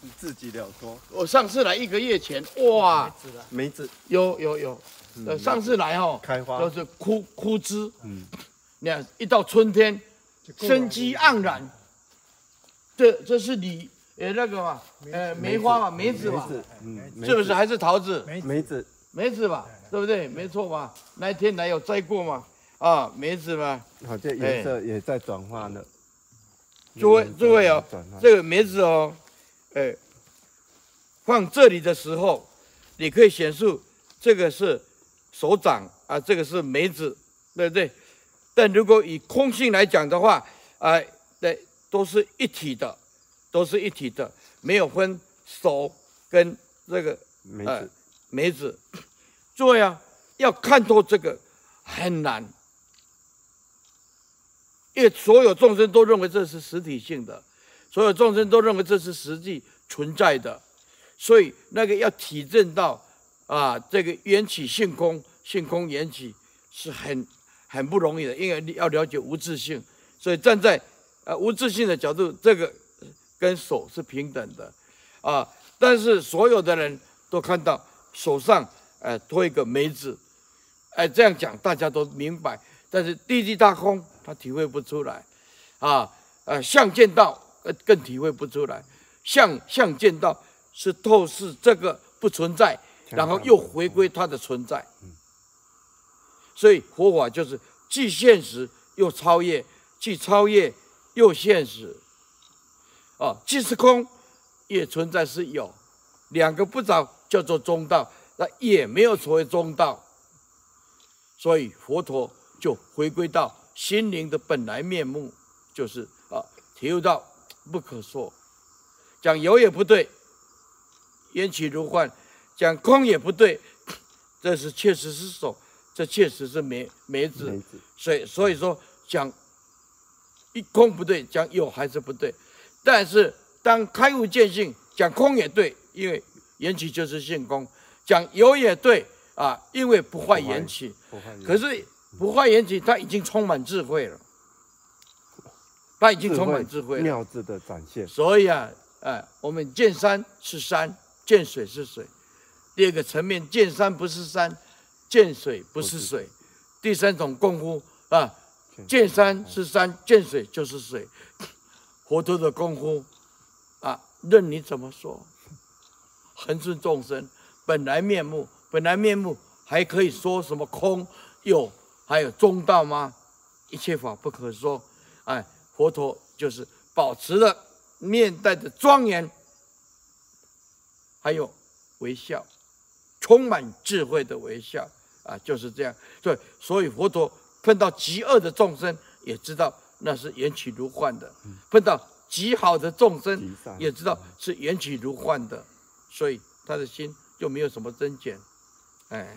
你自己了脱。我上次来一个月前，哇，梅子有有有，呃，上次来哦，开花。都是枯枯枝，嗯，你看一到春天，生机盎然。这这是你呃那个嘛，呃梅花嘛，梅子嘛，嗯，是不是？还是桃子？梅子，梅子吧，对不对？没错吧？那一天来有摘过嘛？啊，梅子嘛，好，这颜色也在转化了。诸位诸位哦，这个梅子哦，哎，放这里的时候，你可以显示这个是手掌啊，这个是梅子，对不对？但如果以空性来讲的话，哎，对。都是一体的，都是一体的，没有分手跟这个梅子。呃、梅子，对呀啊，要看透这个很难，因为所有众生都认为这是实体性的，所有众生都认为这是实际存在的，所以那个要体证到啊，这个缘起性空，性空缘起是很很不容易的，因为你要了解无自性，所以站在。啊，无自性的角度，这个跟手是平等的，啊，但是所有的人都看到手上，哎，托一个梅子，哎，这样讲大家都明白，但是地地大空他体会不出来，啊，呃，相见到更更体会不出来，相相见到是透视这个不存在，然后又回归它的存在，所以佛法就是既现实又超越，既超越。又现实，啊，既是空，也存在是有，两个不着叫做中道，那也没有所谓中道，所以佛陀就回归到心灵的本来面目，就是啊，体悟到不可说，讲有也不对，缘起如幻，讲空也不对，这是确实是手，这确实是梅梅子，所以所以说讲。一空不对，讲有还是不对，但是当开悟见性，讲空也对，因为缘起就是性空；讲有也对啊，因为不坏缘起。可是不坏缘起，他已经充满智慧了，他已经充满智慧了，妙智的展现。所以啊，哎，我们见山是山，见水是水。第二个层面，见山不是山，见水不是水。第三种功夫啊。见山是山，见水就是水。佛陀的功夫啊，任你怎么说，恒顺众生本来面目，本来面目还可以说什么空有，还有中道吗？一切法不可说。哎，佛陀就是保持了面带的庄严，还有微笑，充满智慧的微笑啊，就是这样。对，所以佛陀。碰到极恶的众生，也知道那是缘起如幻的；碰到极好的众生，也知道是缘起如幻的，所以他的心就没有什么增减，哎。